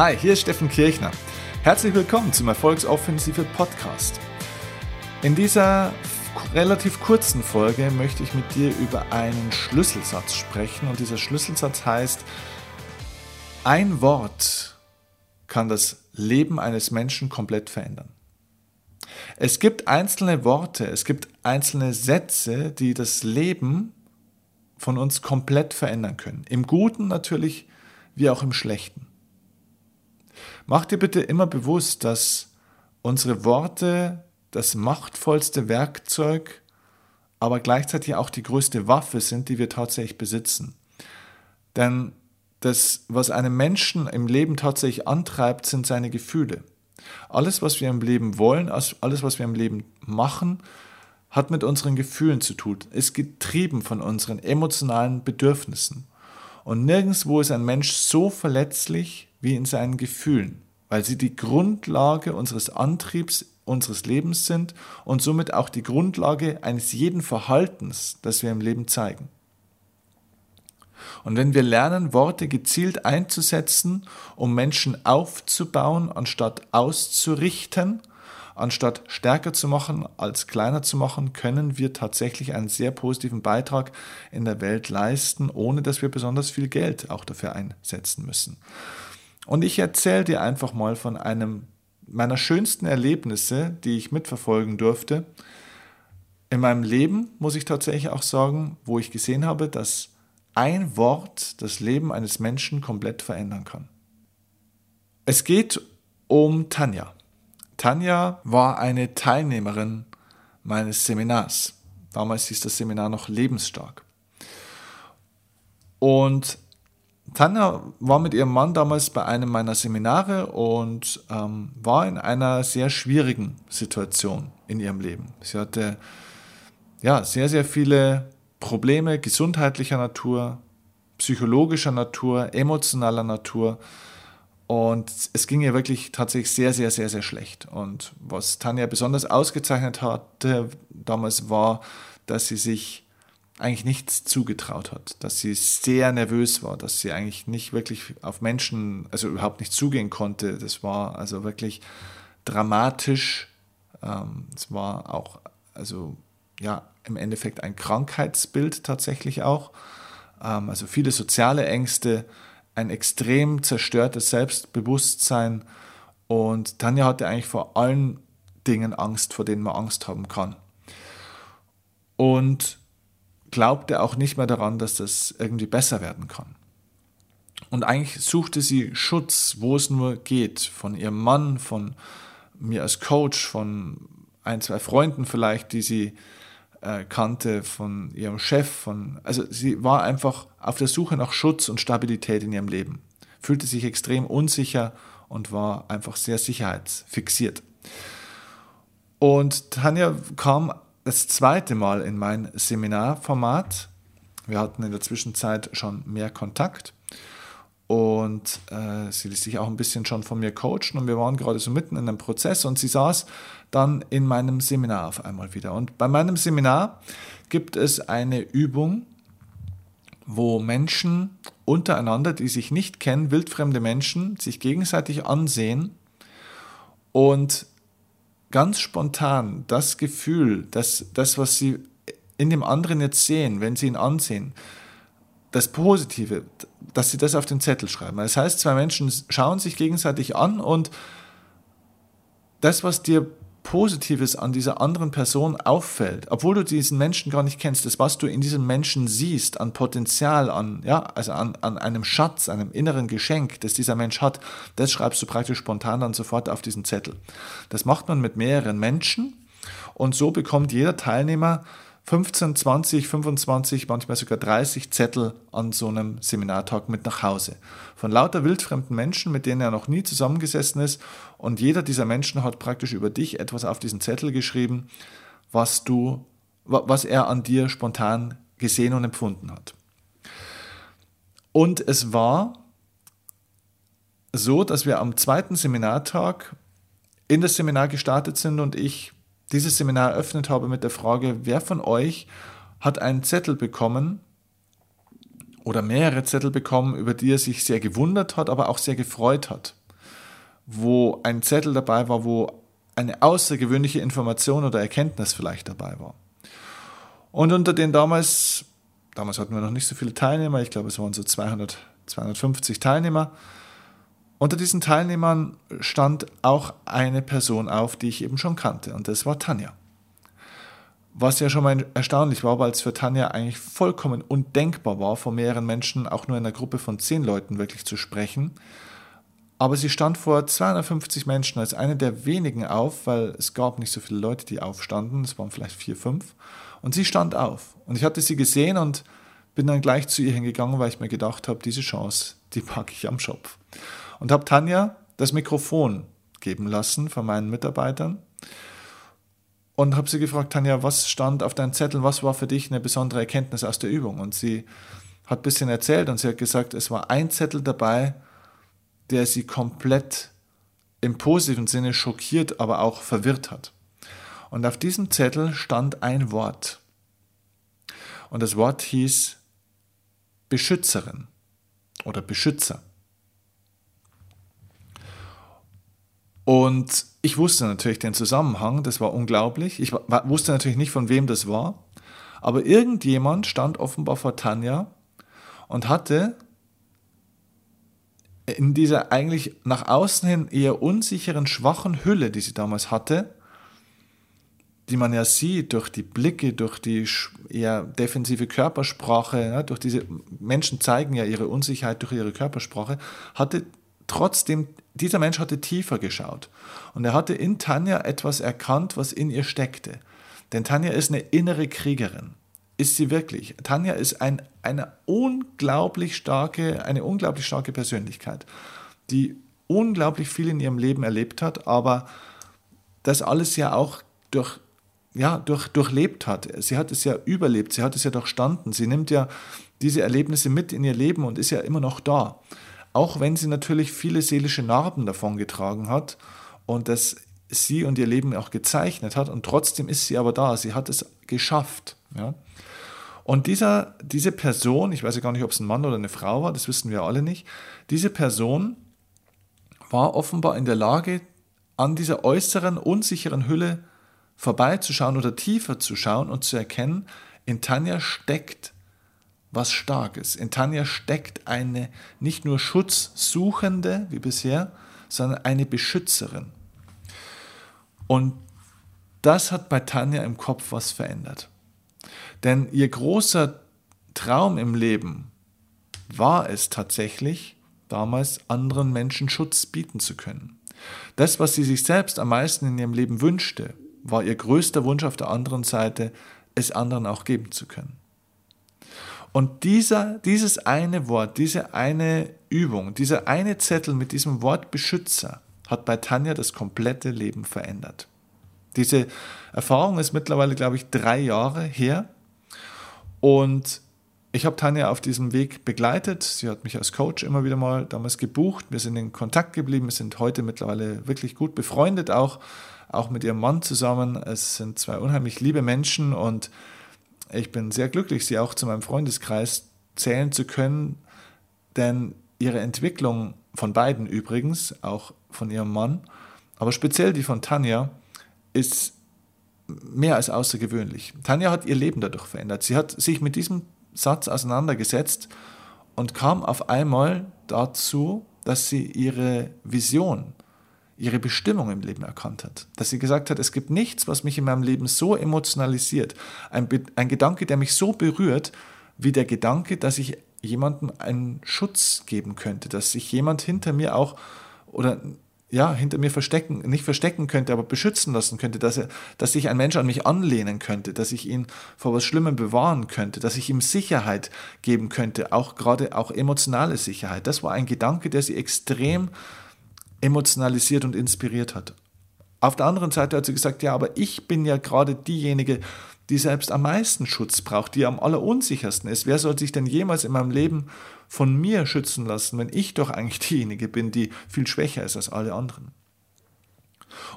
Hi, hier ist Steffen Kirchner. Herzlich willkommen zum Erfolgsoffensive Podcast. In dieser relativ kurzen Folge möchte ich mit dir über einen Schlüsselsatz sprechen und dieser Schlüsselsatz heißt, ein Wort kann das Leben eines Menschen komplett verändern. Es gibt einzelne Worte, es gibt einzelne Sätze, die das Leben von uns komplett verändern können. Im Guten natürlich wie auch im Schlechten. Mach dir bitte immer bewusst, dass unsere Worte das machtvollste Werkzeug, aber gleichzeitig auch die größte Waffe sind, die wir tatsächlich besitzen. Denn das, was einen Menschen im Leben tatsächlich antreibt, sind seine Gefühle. Alles, was wir im Leben wollen, alles, was wir im Leben machen, hat mit unseren Gefühlen zu tun, ist getrieben von unseren emotionalen Bedürfnissen. Und nirgendwo ist ein Mensch so verletzlich wie in seinen Gefühlen, weil sie die Grundlage unseres Antriebs, unseres Lebens sind und somit auch die Grundlage eines jeden Verhaltens, das wir im Leben zeigen. Und wenn wir lernen, Worte gezielt einzusetzen, um Menschen aufzubauen, anstatt auszurichten, anstatt stärker zu machen als kleiner zu machen, können wir tatsächlich einen sehr positiven Beitrag in der Welt leisten, ohne dass wir besonders viel Geld auch dafür einsetzen müssen. Und ich erzähle dir einfach mal von einem meiner schönsten Erlebnisse, die ich mitverfolgen durfte. In meinem Leben muss ich tatsächlich auch sagen, wo ich gesehen habe, dass ein Wort das Leben eines Menschen komplett verändern kann. Es geht um Tanja. Tanja war eine Teilnehmerin meines Seminars. Damals hieß das Seminar noch lebensstark. Und Tanja war mit ihrem Mann damals bei einem meiner Seminare und ähm, war in einer sehr schwierigen Situation in ihrem Leben. Sie hatte ja sehr, sehr viele Probleme gesundheitlicher Natur, psychologischer Natur, emotionaler Natur. Und es ging ihr wirklich tatsächlich sehr, sehr, sehr, sehr schlecht. Und was Tanja besonders ausgezeichnet hatte damals war, dass sie sich eigentlich nichts zugetraut hat, dass sie sehr nervös war, dass sie eigentlich nicht wirklich auf Menschen, also überhaupt nicht zugehen konnte. Das war also wirklich dramatisch. Ähm, es war auch, also ja, im Endeffekt ein Krankheitsbild tatsächlich auch. Ähm, also viele soziale Ängste, ein extrem zerstörtes Selbstbewusstsein. Und Tanja hatte eigentlich vor allen Dingen Angst, vor denen man Angst haben kann. Und glaubte auch nicht mehr daran, dass das irgendwie besser werden kann. Und eigentlich suchte sie Schutz, wo es nur geht, von ihrem Mann, von mir als Coach, von ein, zwei Freunden vielleicht, die sie äh, kannte, von ihrem Chef, von, also sie war einfach auf der Suche nach Schutz und Stabilität in ihrem Leben, fühlte sich extrem unsicher und war einfach sehr sicherheitsfixiert. Und Tanja kam das zweite Mal in mein Seminarformat. Wir hatten in der Zwischenzeit schon mehr Kontakt und äh, sie ließ sich auch ein bisschen schon von mir coachen und wir waren gerade so mitten in einem Prozess und sie saß dann in meinem Seminar auf einmal wieder. Und bei meinem Seminar gibt es eine Übung, wo Menschen untereinander, die sich nicht kennen, wildfremde Menschen, sich gegenseitig ansehen und ganz spontan das Gefühl, dass das, was sie in dem anderen jetzt sehen, wenn sie ihn ansehen, das Positive, dass sie das auf den Zettel schreiben. Das heißt, zwei Menschen schauen sich gegenseitig an und das, was dir Positives an dieser anderen Person auffällt, obwohl du diesen Menschen gar nicht kennst, das, was du in diesem Menschen siehst, an Potenzial, an, ja, also an, an einem Schatz, einem inneren Geschenk, das dieser Mensch hat, das schreibst du praktisch spontan dann sofort auf diesen Zettel. Das macht man mit mehreren Menschen und so bekommt jeder Teilnehmer 15, 20, 25, manchmal sogar 30 Zettel an so einem Seminartag mit nach Hause. Von lauter wildfremden Menschen, mit denen er noch nie zusammengesessen ist. Und jeder dieser Menschen hat praktisch über dich etwas auf diesen Zettel geschrieben, was du, was er an dir spontan gesehen und empfunden hat. Und es war so, dass wir am zweiten Seminartag in das Seminar gestartet sind und ich dieses Seminar eröffnet habe mit der Frage, wer von euch hat einen Zettel bekommen oder mehrere Zettel bekommen, über die er sich sehr gewundert hat, aber auch sehr gefreut hat. Wo ein Zettel dabei war, wo eine außergewöhnliche Information oder Erkenntnis vielleicht dabei war. Und unter den damals, damals hatten wir noch nicht so viele Teilnehmer, ich glaube es waren so 200, 250 Teilnehmer, unter diesen Teilnehmern stand auch eine Person auf, die ich eben schon kannte, und das war Tanja. Was ja schon mal erstaunlich war, weil es für Tanja eigentlich vollkommen undenkbar war, vor mehreren Menschen auch nur in einer Gruppe von zehn Leuten wirklich zu sprechen. Aber sie stand vor 250 Menschen als eine der wenigen auf, weil es gab nicht so viele Leute, die aufstanden. Es waren vielleicht vier, fünf. Und sie stand auf. Und ich hatte sie gesehen und bin dann gleich zu ihr hingegangen, weil ich mir gedacht habe, diese Chance, die packe ich am Schopf und habe Tanja das Mikrofon geben lassen von meinen Mitarbeitern und habe sie gefragt, Tanja, was stand auf deinem Zettel, was war für dich eine besondere Erkenntnis aus der Übung? Und sie hat ein bisschen erzählt und sie hat gesagt, es war ein Zettel dabei, der sie komplett im positiven Sinne schockiert, aber auch verwirrt hat. Und auf diesem Zettel stand ein Wort. Und das Wort hieß Beschützerin oder Beschützer. Und ich wusste natürlich den Zusammenhang, das war unglaublich. Ich wusste natürlich nicht, von wem das war. Aber irgendjemand stand offenbar vor Tanja und hatte in dieser eigentlich nach außen hin eher unsicheren, schwachen Hülle, die sie damals hatte, die man ja sieht durch die Blicke, durch die eher defensive Körpersprache, ja, durch diese Menschen zeigen ja ihre Unsicherheit durch ihre Körpersprache, hatte trotzdem, dieser Mensch hatte tiefer geschaut und er hatte in Tanja etwas erkannt, was in ihr steckte. Denn Tanja ist eine innere Kriegerin. Ist sie wirklich? Tanja ist ein, eine unglaublich starke, eine unglaublich starke Persönlichkeit, die unglaublich viel in ihrem Leben erlebt hat, aber das alles ja auch durch, ja, durch, durchlebt hat. Sie hat es ja überlebt, sie hat es ja durchstanden. Sie nimmt ja diese Erlebnisse mit in ihr Leben und ist ja immer noch da auch wenn sie natürlich viele seelische Narben davon getragen hat und das sie und ihr Leben auch gezeichnet hat und trotzdem ist sie aber da, sie hat es geschafft. Ja? Und dieser, diese Person, ich weiß ja gar nicht, ob es ein Mann oder eine Frau war, das wissen wir alle nicht, diese Person war offenbar in der Lage, an dieser äußeren, unsicheren Hülle vorbeizuschauen oder tiefer zu schauen und zu erkennen, in Tanja steckt was Starkes. In Tanja steckt eine nicht nur Schutzsuchende wie bisher, sondern eine Beschützerin. Und das hat bei Tanja im Kopf was verändert. Denn ihr großer Traum im Leben war es tatsächlich, damals anderen Menschen Schutz bieten zu können. Das, was sie sich selbst am meisten in ihrem Leben wünschte, war ihr größter Wunsch auf der anderen Seite, es anderen auch geben zu können. Und dieser, dieses eine Wort, diese eine Übung, dieser eine Zettel mit diesem Wort Beschützer hat bei Tanja das komplette Leben verändert. Diese Erfahrung ist mittlerweile, glaube ich, drei Jahre her. Und ich habe Tanja auf diesem Weg begleitet. Sie hat mich als Coach immer wieder mal damals gebucht. Wir sind in Kontakt geblieben. Wir sind heute mittlerweile wirklich gut befreundet, auch, auch mit ihrem Mann zusammen. Es sind zwei unheimlich liebe Menschen und ich bin sehr glücklich, sie auch zu meinem Freundeskreis zählen zu können, denn ihre Entwicklung von beiden übrigens, auch von ihrem Mann, aber speziell die von Tanja, ist mehr als außergewöhnlich. Tanja hat ihr Leben dadurch verändert. Sie hat sich mit diesem Satz auseinandergesetzt und kam auf einmal dazu, dass sie ihre Vision, ihre Bestimmung im Leben erkannt hat. Dass sie gesagt hat, es gibt nichts, was mich in meinem Leben so emotionalisiert. Ein, ein Gedanke, der mich so berührt, wie der Gedanke, dass ich jemandem einen Schutz geben könnte, dass sich jemand hinter mir auch oder ja, hinter mir verstecken, nicht verstecken könnte, aber beschützen lassen könnte, dass, er, dass sich ein Mensch an mich anlehnen könnte, dass ich ihn vor was Schlimmem bewahren könnte, dass ich ihm Sicherheit geben könnte, auch gerade auch emotionale Sicherheit. Das war ein Gedanke, der sie extrem emotionalisiert und inspiriert hat. Auf der anderen Seite hat sie gesagt, ja, aber ich bin ja gerade diejenige, die selbst am meisten Schutz braucht, die am allerunsichersten ist. Wer soll sich denn jemals in meinem Leben von mir schützen lassen, wenn ich doch eigentlich diejenige bin, die viel schwächer ist als alle anderen?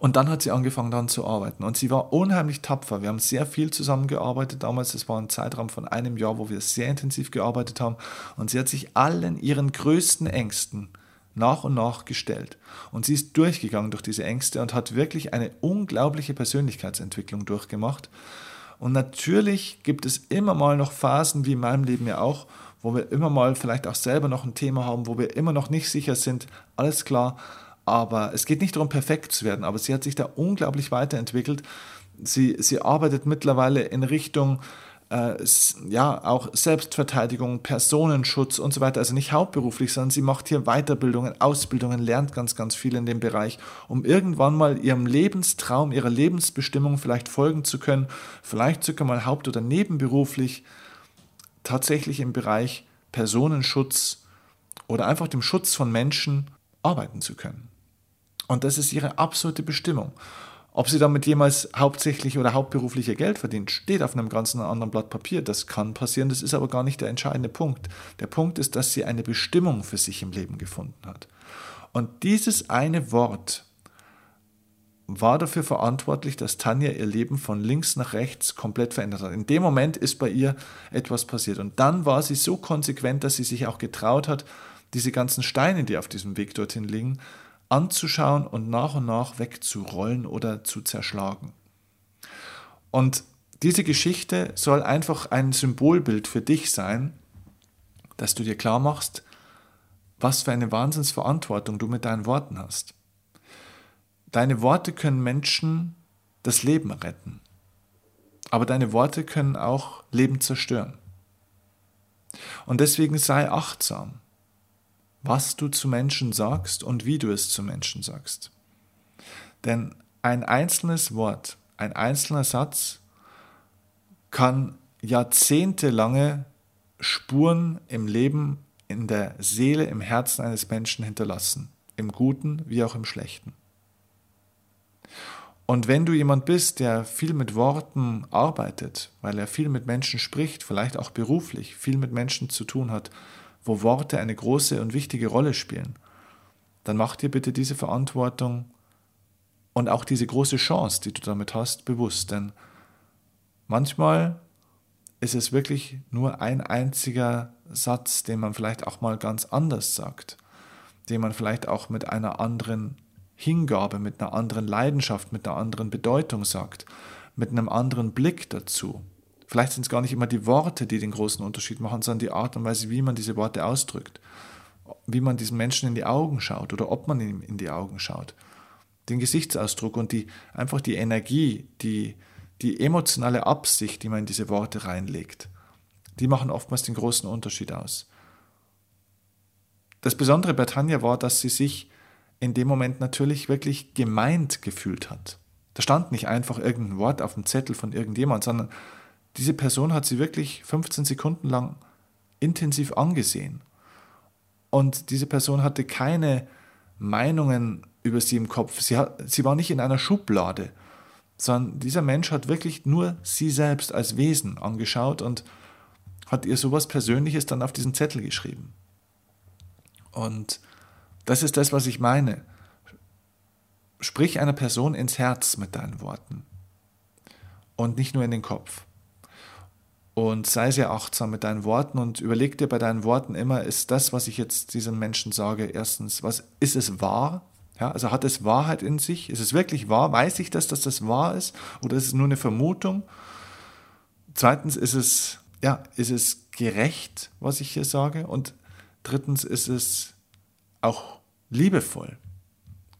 Und dann hat sie angefangen daran zu arbeiten und sie war unheimlich tapfer. Wir haben sehr viel zusammengearbeitet damals. Es war ein Zeitraum von einem Jahr, wo wir sehr intensiv gearbeitet haben und sie hat sich allen ihren größten Ängsten nach und nach gestellt. Und sie ist durchgegangen durch diese Ängste und hat wirklich eine unglaubliche Persönlichkeitsentwicklung durchgemacht. Und natürlich gibt es immer mal noch Phasen, wie in meinem Leben ja auch, wo wir immer mal vielleicht auch selber noch ein Thema haben, wo wir immer noch nicht sicher sind, alles klar. Aber es geht nicht darum, perfekt zu werden, aber sie hat sich da unglaublich weiterentwickelt. Sie, sie arbeitet mittlerweile in Richtung äh, ja, auch Selbstverteidigung, Personenschutz und so weiter. Also nicht hauptberuflich, sondern sie macht hier Weiterbildungen, Ausbildungen, lernt ganz, ganz viel in dem Bereich, um irgendwann mal ihrem Lebenstraum, ihrer Lebensbestimmung vielleicht folgen zu können, vielleicht sogar mal haupt- oder nebenberuflich tatsächlich im Bereich Personenschutz oder einfach dem Schutz von Menschen arbeiten zu können. Und das ist ihre absolute Bestimmung. Ob sie damit jemals hauptsächlich oder hauptberuflich ihr Geld verdient, steht auf einem ganz anderen Blatt Papier. Das kann passieren, das ist aber gar nicht der entscheidende Punkt. Der Punkt ist, dass sie eine Bestimmung für sich im Leben gefunden hat. Und dieses eine Wort war dafür verantwortlich, dass Tanja ihr Leben von links nach rechts komplett verändert hat. In dem Moment ist bei ihr etwas passiert. Und dann war sie so konsequent, dass sie sich auch getraut hat, diese ganzen Steine, die auf diesem Weg dorthin liegen, anzuschauen und nach und nach wegzurollen oder zu zerschlagen. Und diese Geschichte soll einfach ein Symbolbild für dich sein, dass du dir klar machst, was für eine Wahnsinnsverantwortung du mit deinen Worten hast. Deine Worte können Menschen das Leben retten, aber deine Worte können auch Leben zerstören. Und deswegen sei achtsam was du zu Menschen sagst und wie du es zu Menschen sagst. Denn ein einzelnes Wort, ein einzelner Satz kann jahrzehntelange Spuren im Leben, in der Seele, im Herzen eines Menschen hinterlassen, im Guten wie auch im Schlechten. Und wenn du jemand bist, der viel mit Worten arbeitet, weil er viel mit Menschen spricht, vielleicht auch beruflich, viel mit Menschen zu tun hat, wo Worte eine große und wichtige Rolle spielen, dann mach dir bitte diese Verantwortung und auch diese große Chance, die du damit hast, bewusst. Denn manchmal ist es wirklich nur ein einziger Satz, den man vielleicht auch mal ganz anders sagt, den man vielleicht auch mit einer anderen Hingabe, mit einer anderen Leidenschaft, mit einer anderen Bedeutung sagt, mit einem anderen Blick dazu. Vielleicht sind es gar nicht immer die Worte, die den großen Unterschied machen, sondern die Art und Weise, wie man diese Worte ausdrückt. Wie man diesem Menschen in die Augen schaut oder ob man ihm in die Augen schaut. Den Gesichtsausdruck und die, einfach die Energie, die, die emotionale Absicht, die man in diese Worte reinlegt, die machen oftmals den großen Unterschied aus. Das Besondere bei Tanja war, dass sie sich in dem Moment natürlich wirklich gemeint gefühlt hat. Da stand nicht einfach irgendein Wort auf dem Zettel von irgendjemand, sondern diese Person hat sie wirklich 15 Sekunden lang intensiv angesehen. Und diese Person hatte keine Meinungen über sie im Kopf. Sie, hat, sie war nicht in einer Schublade, sondern dieser Mensch hat wirklich nur sie selbst als Wesen angeschaut und hat ihr sowas Persönliches dann auf diesen Zettel geschrieben. Und das ist das, was ich meine. Sprich einer Person ins Herz mit deinen Worten und nicht nur in den Kopf und sei sehr achtsam mit deinen Worten und überleg dir bei deinen Worten immer, ist das, was ich jetzt diesem Menschen sage, erstens, was ist es wahr? Ja, also hat es Wahrheit in sich? Ist es wirklich wahr? Weiß ich das, dass das wahr ist? Oder ist es nur eine Vermutung? Zweitens, ist es, ja, ist es gerecht, was ich hier sage? Und drittens, ist es auch liebevoll,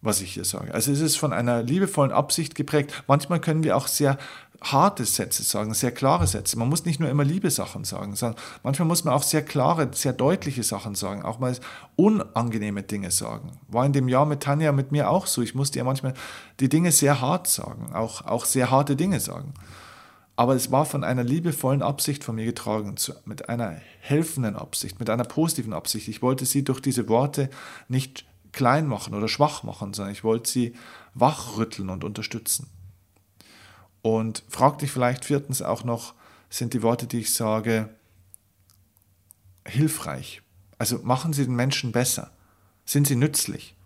was ich hier sage. Also ist es von einer liebevollen Absicht geprägt. Manchmal können wir auch sehr harte Sätze sagen, sehr klare Sätze. Man muss nicht nur immer liebe Sachen sagen, sondern manchmal muss man auch sehr klare, sehr deutliche Sachen sagen, auch mal unangenehme Dinge sagen. War in dem Jahr mit Tanja mit mir auch so. Ich musste ja manchmal die Dinge sehr hart sagen, auch, auch sehr harte Dinge sagen. Aber es war von einer liebevollen Absicht von mir getragen, mit einer helfenden Absicht, mit einer positiven Absicht. Ich wollte sie durch diese Worte nicht klein machen oder schwach machen, sondern ich wollte sie wachrütteln und unterstützen. Und frag dich vielleicht viertens auch noch, sind die Worte, die ich sage, hilfreich? Also machen sie den Menschen besser? Sind sie nützlich?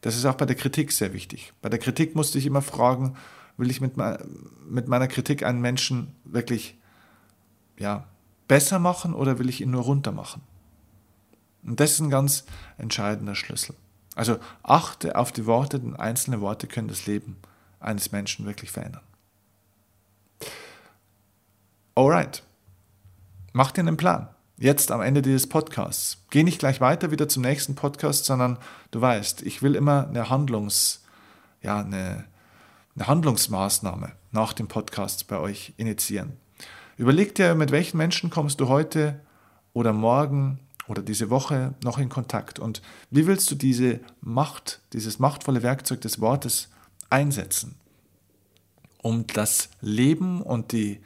Das ist auch bei der Kritik sehr wichtig. Bei der Kritik musste ich immer fragen, will ich mit, mit meiner Kritik einen Menschen wirklich ja, besser machen oder will ich ihn nur runter machen? Und das ist ein ganz entscheidender Schlüssel. Also achte auf die Worte, denn einzelne Worte können das Leben eines Menschen wirklich verändern. Alright. Mach dir einen Plan. Jetzt am Ende dieses Podcasts. Geh nicht gleich weiter wieder zum nächsten Podcast, sondern du weißt, ich will immer eine Handlungs, ja, eine, eine Handlungsmaßnahme nach dem Podcast bei euch initiieren. Überleg dir, mit welchen Menschen kommst du heute oder morgen oder diese Woche noch in Kontakt und wie willst du diese Macht, dieses machtvolle Werkzeug des Wortes einsetzen, um das Leben und die,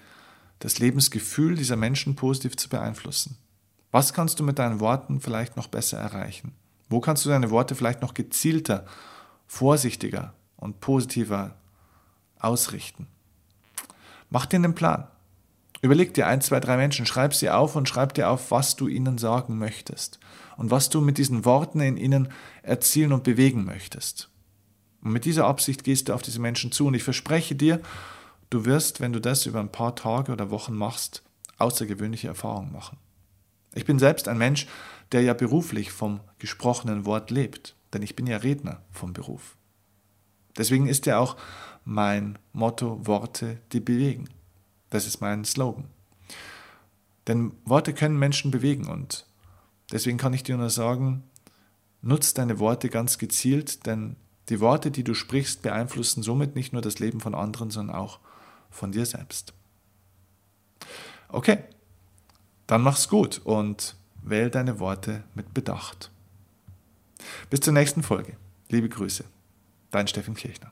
das Lebensgefühl dieser Menschen positiv zu beeinflussen. Was kannst du mit deinen Worten vielleicht noch besser erreichen? Wo kannst du deine Worte vielleicht noch gezielter, vorsichtiger und positiver ausrichten? Mach dir einen Plan. Überleg dir ein, zwei, drei Menschen, schreib sie auf und schreib dir auf, was du ihnen sagen möchtest und was du mit diesen Worten in ihnen erzielen und bewegen möchtest. Und mit dieser Absicht gehst du auf diese Menschen zu und ich verspreche dir, du wirst, wenn du das über ein paar Tage oder Wochen machst, außergewöhnliche Erfahrungen machen. Ich bin selbst ein Mensch, der ja beruflich vom gesprochenen Wort lebt, denn ich bin ja Redner vom Beruf. Deswegen ist ja auch mein Motto Worte, die bewegen. Das ist mein Slogan. Denn Worte können Menschen bewegen und deswegen kann ich dir nur sagen, nutz deine Worte ganz gezielt, denn die Worte, die du sprichst, beeinflussen somit nicht nur das Leben von anderen, sondern auch von dir selbst. Okay, dann mach's gut und wähl deine Worte mit Bedacht. Bis zur nächsten Folge. Liebe Grüße. Dein Steffen Kirchner.